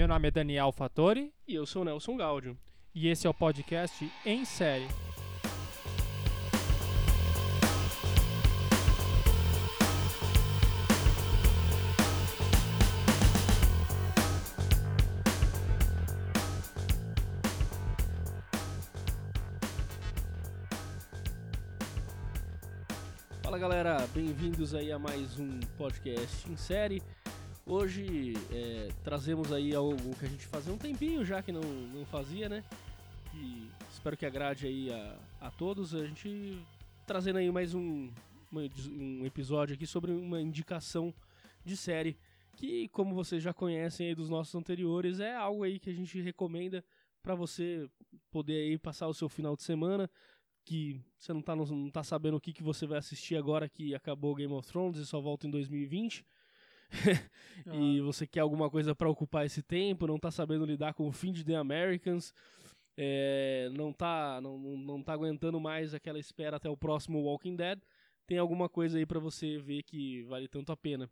Meu nome é Daniel Fattori E eu sou o Nelson Gaudio. e esse é o podcast Em Série. Fala galera, bem-vindos aí a mais um podcast em série. Hoje é, trazemos aí algo que a gente fazia um tempinho já que não, não fazia, né? E espero que agrade aí a, a todos. A gente trazendo aí mais um, um episódio aqui sobre uma indicação de série que, como vocês já conhecem aí dos nossos anteriores, é algo aí que a gente recomenda para você poder aí passar o seu final de semana que você não tá, não tá sabendo o que, que você vai assistir agora que acabou Game of Thrones e só volta em 2020. e você quer alguma coisa pra ocupar esse tempo, não tá sabendo lidar com o fim de The Americans, é, não, tá, não, não tá aguentando mais aquela espera até o próximo Walking Dead, tem alguma coisa aí pra você ver que vale tanto a pena.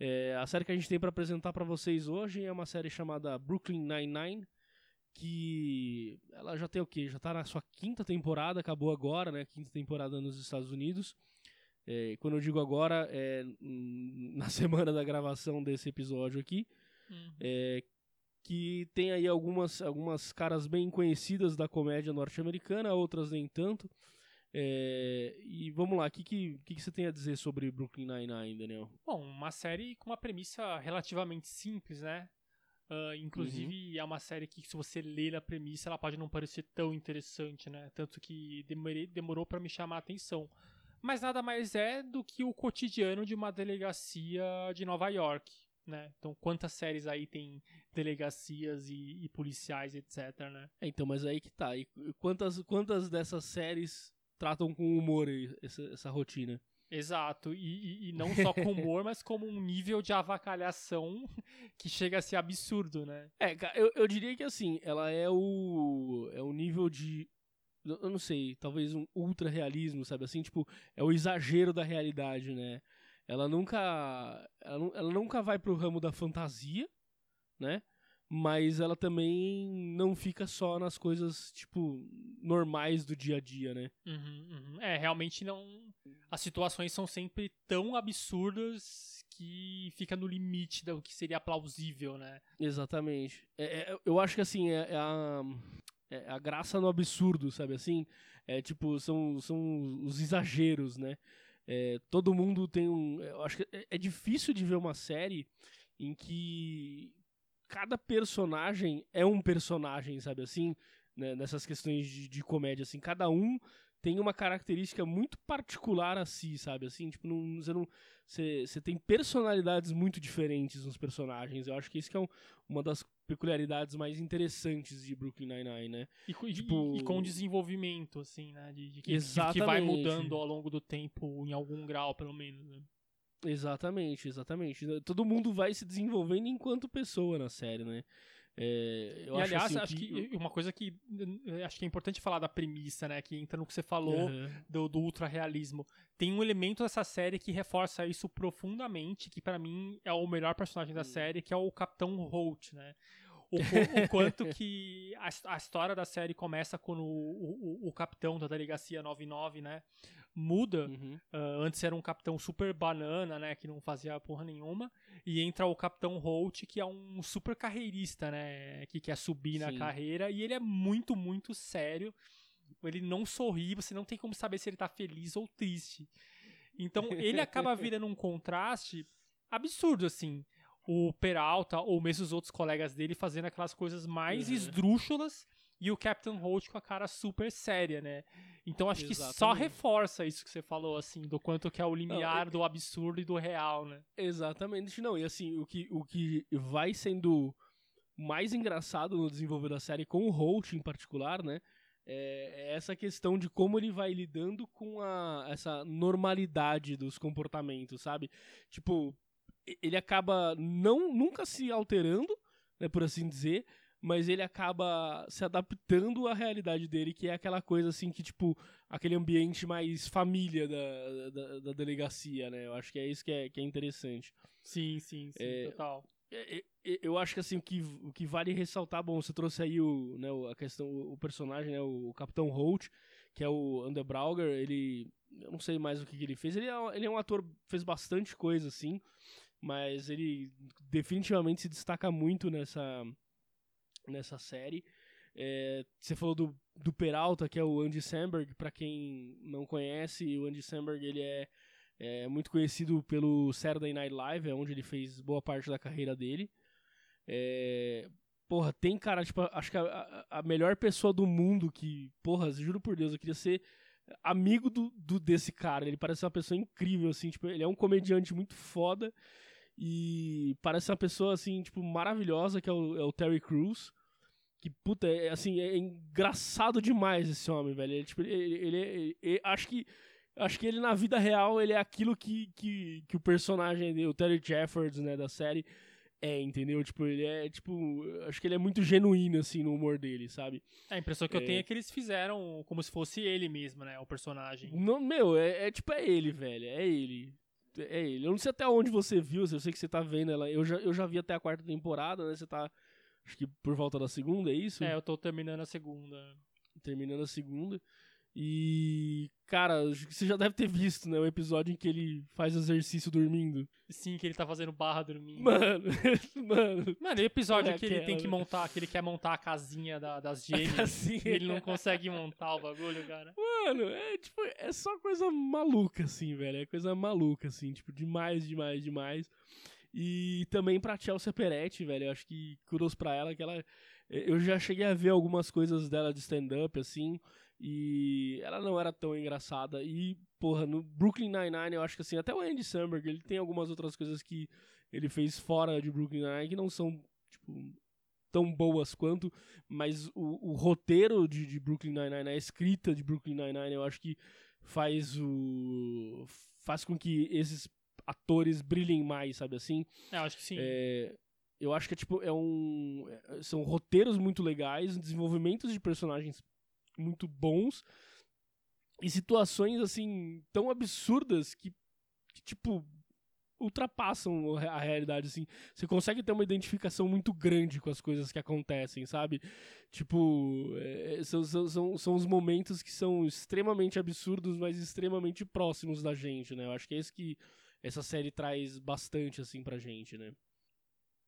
É, a série que a gente tem pra apresentar pra vocês hoje é uma série chamada Brooklyn Nine-Nine, que ela já tem o quê? Já tá na sua quinta temporada, acabou agora, né? Quinta temporada nos Estados Unidos. É, quando eu digo agora, é na semana da gravação desse episódio aqui, é, que tem aí algumas, algumas caras bem conhecidas da comédia norte-americana, outras nem tanto. É, e vamos lá, o que, que, que, você tem a dizer sobre Brooklyn Nine-Nine, Daniel? Bom, uma série com uma premissa relativamente simples, né? Ah, inclusive, é uma série que, se você ler a premissa, ela pode não parecer tão interessante, né? Tanto que demorei, demorou pra me chamar a atenção. Mas nada mais é do que o cotidiano de uma delegacia de Nova York, né? Então, quantas séries aí tem delegacias e, e policiais, etc, né? É, então, mas aí que tá. E quantas, quantas dessas séries tratam com humor essa, essa rotina? Exato, e, e- e não só com humor, mas como um nível de avacalhação que chega a ser absurdo, né? É, eu, eu diria que assim, ela é o. É o nível de. Eu não sei, talvez um ultra realismo, sabe assim? Tipo, é o exagero da realidade, né? Ela nunca. Ela, ela nunca vai pro ramo da fantasia, né? Mas ela também não fica só nas coisas, tipo, normais do dia a dia, né? Uhum, uhum. É, realmente não. As situações são sempre tão absurdas que fica no limite do que seria plausível, né? Exatamente. É, é- eu acho que assim, é, é a, é a graça no absurdo, sabe assim? É tipo, são, são os exageros, né? É, todo mundo tem um. Eu acho que é, é difícil de ver uma série em que cada personagem é um personagem, sabe assim? Né, nessas questões de, de comédia, assim, cada um tem uma característica muito particular a si, sabe assim? Tipo, não, você não. Você, você tem personalidades muito diferentes nos personagens. Eu acho que isso que é um- uma das peculiaridades mais interessantes de Brooklyn Nine-Nine, né? E, co- e- Tipo- e com desenvolvimento, assim, né? De, de que, que Exatamente. vai mudando ao longo do tempo, em algum grau, pelo menos, né? Exatamente, exatamente. Todo mundo vai se desenvolvendo enquanto pessoa na série, né? É, eu e acho, aliás, assim, acho que uma coisa que eh, acho que é importante falar da premissa, né? Que entra no que você falou Aham. do, do ultra-realismo. Tem um elemento dessa série que reforça isso profundamente, que pra mim é o melhor personagem da série, que é o Capitão Holt, né? O, o quanto que a, a história da série começa quando o, o, o capitão da delegacia 99, né, muda. Uhum. Ah, antes era um capitão super banana, né, que não fazia porra nenhuma, e entra o capitão Holt, que é um super carreirista, né, que quer subir na Sim. carreira, e ele é muito, muito sério. Ele não sorri, você não tem como saber se ele tá feliz ou triste. Então, ele acaba virando um contraste absurdo, assim. O Peralta, ou mesmo os outros colegas dele, fazendo aquelas coisas mais Uhum. esdrúxulas, e o Captain Holt com a cara super séria, né? Então acho que só Exatamente. reforça isso que você falou, assim, do quanto que é o limiar Não, do absurdo e do real, né? Exatamente, não. E assim, o que, o que vai sendo mais engraçado no desenvolver da série, com o Holt em particular, né? É, é essa questão de como ele vai lidando com a, essa normalidade dos comportamentos, sabe? Tipo, ele acaba não nunca se alterando, né, por assim dizer, mas ele acaba se adaptando à realidade dele, que é aquela coisa assim que, tipo, aquele ambiente mais família da, da, da delegacia, né? Eu acho que é isso que é, que é interessante. Sim, sim, sim, É, total. é, é, eu acho que assim, o que, o que vale ressaltar, bom, você trouxe aí o, né, a questão, o personagem, né, o Capitão Holt, que é o Underbrauger, ele, eu não sei mais o que, que ele fez, ele é, ele é um ator, fez bastante coisa, assim, mas ele definitivamente se destaca muito nessa, nessa série. É, você falou do, do Peralta, que é o Andy Samberg, para quem não conhece, o Andy Samberg, ele é é muito conhecido pelo Saturday Night Live, é onde ele fez boa parte da carreira dele. É, porra, tem cara, tipo, acho que a, a, melhor pessoa do mundo que, porra, juro por Deus, eu queria ser amigo do, do, desse cara. Ele parece uma pessoa incrível, assim, tipo, ele é um comediante muito foda e parece uma pessoa, assim, tipo, maravilhosa, que é o, é o Terry Crews. Que, puta, é, assim, é engraçado demais esse homem, velho. Ele, tipo, ele, ele, ele, ele acho que acho que ele na vida real ele é aquilo que, que, que o personagem, o Terry Jeffords, né, da série é, entendeu? Tipo, ele é, tipo, acho que ele é muito genuíno, assim, no humor dele, sabe? A impressão que é... eu tenho é que eles fizeram como se fosse ele mesmo, né, o personagem. Não, meu, é, é tipo, é ele, velho, é ele. É ele. Eu não sei até onde você viu, eu sei que você tá vendo ela. Eu já, eu já vi até a quarta temporada, né? Você tá, acho que por volta da segunda, é isso? É, eu tô terminando a segunda. Terminando a segunda. E, cara, você já deve ter visto, né? O episódio em que ele faz exercício dormindo. Sim, que ele tá fazendo barra dormindo. Mano, mano. Mano, o episódio é que ele tem que montar, que ele quer montar a casinha da, das gêmeas. E ele não consegue montar o bagulho, cara. Mano, é tipo, é só coisa maluca, assim, velho. É coisa maluca, assim, tipo, demais, demais, demais. E também pra Chelsea Peretti, velho. Eu acho que kudos pra ela, que ela. Eu já cheguei a ver algumas coisas dela de stand-up, assim. E ela não era tão engraçada. E, porra, no Brooklyn Nine-Nine, eu acho que assim, até o Andy Samberg, ele tem algumas outras coisas que ele fez fora de Brooklyn Nine-Nine que não são, tipo, tão boas quanto, mas o, o roteiro de, de Brooklyn Nine-Nine, a escrita de Brooklyn Nine-Nine, eu acho que faz o... faz com que esses atores brilhem mais, sabe assim? Eu acho que sim. É, eu acho que é tipo, é um. É, são roteiros muito legais, desenvolvimentos de personagens muito bons e situações assim tão absurdas que, que tipo ultrapassam a realidade, assim. Você consegue ter uma identificação muito grande com as coisas que acontecem, sabe? Tipo, é, são, são, são os momentos que são extremamente absurdos, mas extremamente próximos da gente, né? Eu acho que é isso que essa série traz bastante, assim, pra gente, né?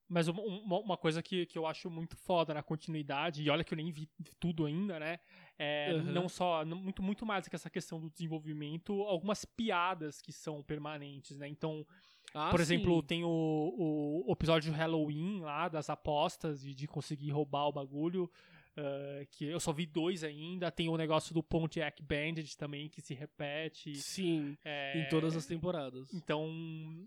Mas uma, uma, coisa que, que eu acho muito foda na continuidade, e olha que eu nem vi tudo ainda, né? É, uhum. Não só, muito, muito mais que essa questão do desenvolvimento, algumas piadas que são permanentes, né? Então, ah, por sim. exemplo, tem o, o, episódio de Halloween lá, das apostas e de conseguir roubar o bagulho. Uh, que eu só vi dois ainda. Tem o negócio do Pontiac Bandit também, que se repete. Sim, é... em todas as temporadas. Então,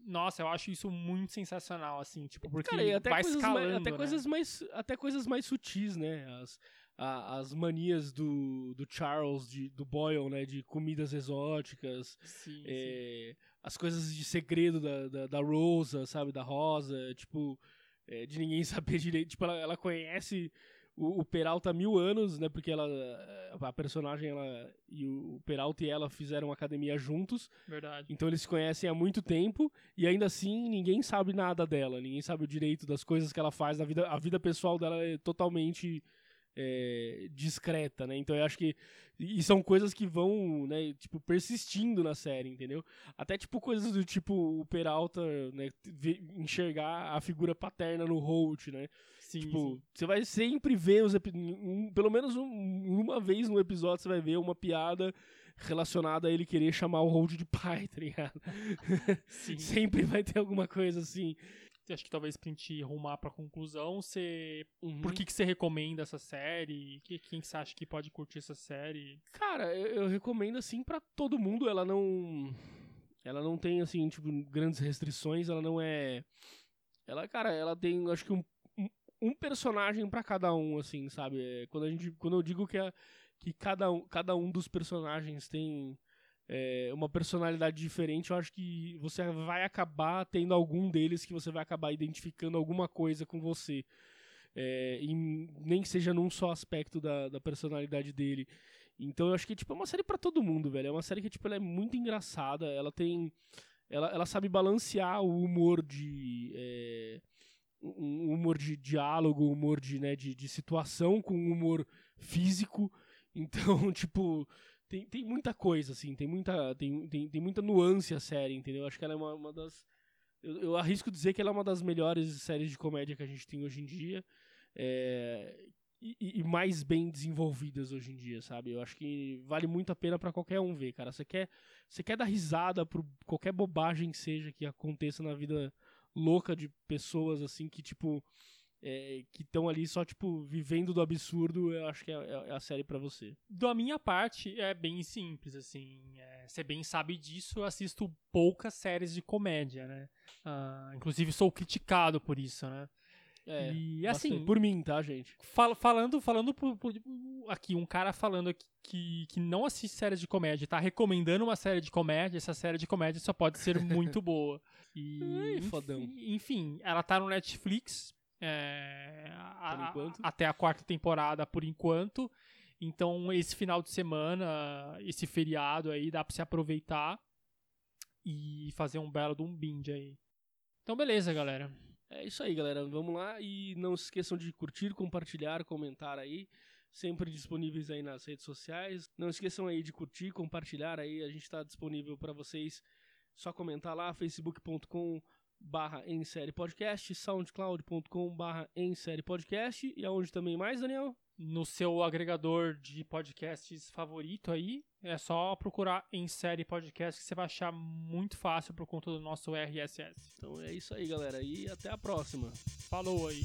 nossa, eu acho isso muito sensacional, assim, tipo, porque Cara, até vai escalando, mais, até né? coisas mais Até coisas mais sutis, né? As, a, as manias do, do Charles, de, do Boyle, né? De comidas exóticas. Sim, é, sim. As coisas de segredo da, da, da Rosa, sabe? Da Rosa, tipo... É, de ninguém saber direito. Tipo, ela, ela conhece o, o, Peralta há mil anos, né? Porque ela, a personagem, ela e o Peralta e ela fizeram academia juntos. Verdade. Então eles se conhecem há muito tempo e ainda assim ninguém sabe nada dela, ninguém sabe o direito das coisas que ela faz, a vida, a vida pessoal dela é totalmente é, discreta, né? Então eu acho que e são coisas que vão, né, tipo persistindo na série, entendeu? Até tipo coisas do tipo o Peralta, né, enxergar a figura paterna no Holt, né? Sim, tipo, você vai sempre ver os um, pelo menos um, uma vez no episódio você vai ver uma piada relacionada a ele querer chamar o Holt de pai, tá ligado? Sim. sempre vai ter alguma coisa assim acho que talvez pra gente rumar pra conclusão, você. Uhum. Por que, que você recomenda essa série? Que, quem que você acha que pode curtir essa série? Cara, eu, eu recomendo assim para todo mundo. Ela não. Ela não tem, assim, tipo, grandes restrições, ela não é. Ela, cara, ela tem, acho que um, um, personagem para cada um, assim, sabe? É, quando, a gente, quando eu digo que, a, que cada, um, cada um dos personagens tem é, uma personalidade diferente, eu acho que você vai acabar tendo algum deles que você vai acabar identificando alguma coisa com você. É, nem que seja num só aspecto da, da personalidade dele. Então eu acho que tipo, é uma série para todo mundo, velho. É uma série que tipo, ela é muito engraçada, ela tem. Ela, ela sabe balancear o humor de. É, um humor de diálogo, humor de, né, de, de situação com humor físico. Então, tipo, tem, tem muita coisa, assim, tem muita, tem, tem, tem muita nuance a série, entendeu? Acho que ela é uma, uma das. Eu, eu, arrisco dizer que ela é uma das melhores séries de comédia que a gente tem hoje em dia. É, e, e, mais bem desenvolvidas hoje em dia, sabe? Eu acho que vale muito a pena para qualquer um ver, cara. Você quer, você quer dar risada por qualquer bobagem que seja que aconteça na vida louca de pessoas assim que tipo é, que estão ali só, tipo, vivendo do absurdo, eu acho que é, é, é a série para você. Da minha parte, é bem simples, assim. É, você bem sabe disso, eu assisto poucas séries de comédia, né? Ah, inclusive, sou criticado por isso, né? É, e assim, bastante. por mim, tá, gente? Fal falando, falando por, por, aqui, um cara falando aqui que, que não assiste séries de comédia, tá recomendando uma série de comédia, essa série de comédia só pode ser muito boa. E, Ai, fodão. Enfim, ela tá no Netflix, é, a, a, até a quarta temporada por enquanto. Então, esse final de semana, esse feriado aí, dá pra se aproveitar e fazer um belo de um binge aí. Então, beleza, galera. É isso aí, galera. Vamos lá e não se esqueçam de curtir, compartilhar, comentar aí. Sempre disponíveis aí nas redes sociais. Não esqueçam aí de curtir, compartilhar aí. A gente está disponível para vocês. Só comentar lá, facebook.com barra em série podcast, soundcloud.com barra em série podcast e aonde também mais, Daniel? No seu agregador de podcasts favorito aí, é só procurar em série podcast que você vai achar muito fácil por conta do nosso RSS. Então é isso aí, galera, e até a próxima. Falou aí.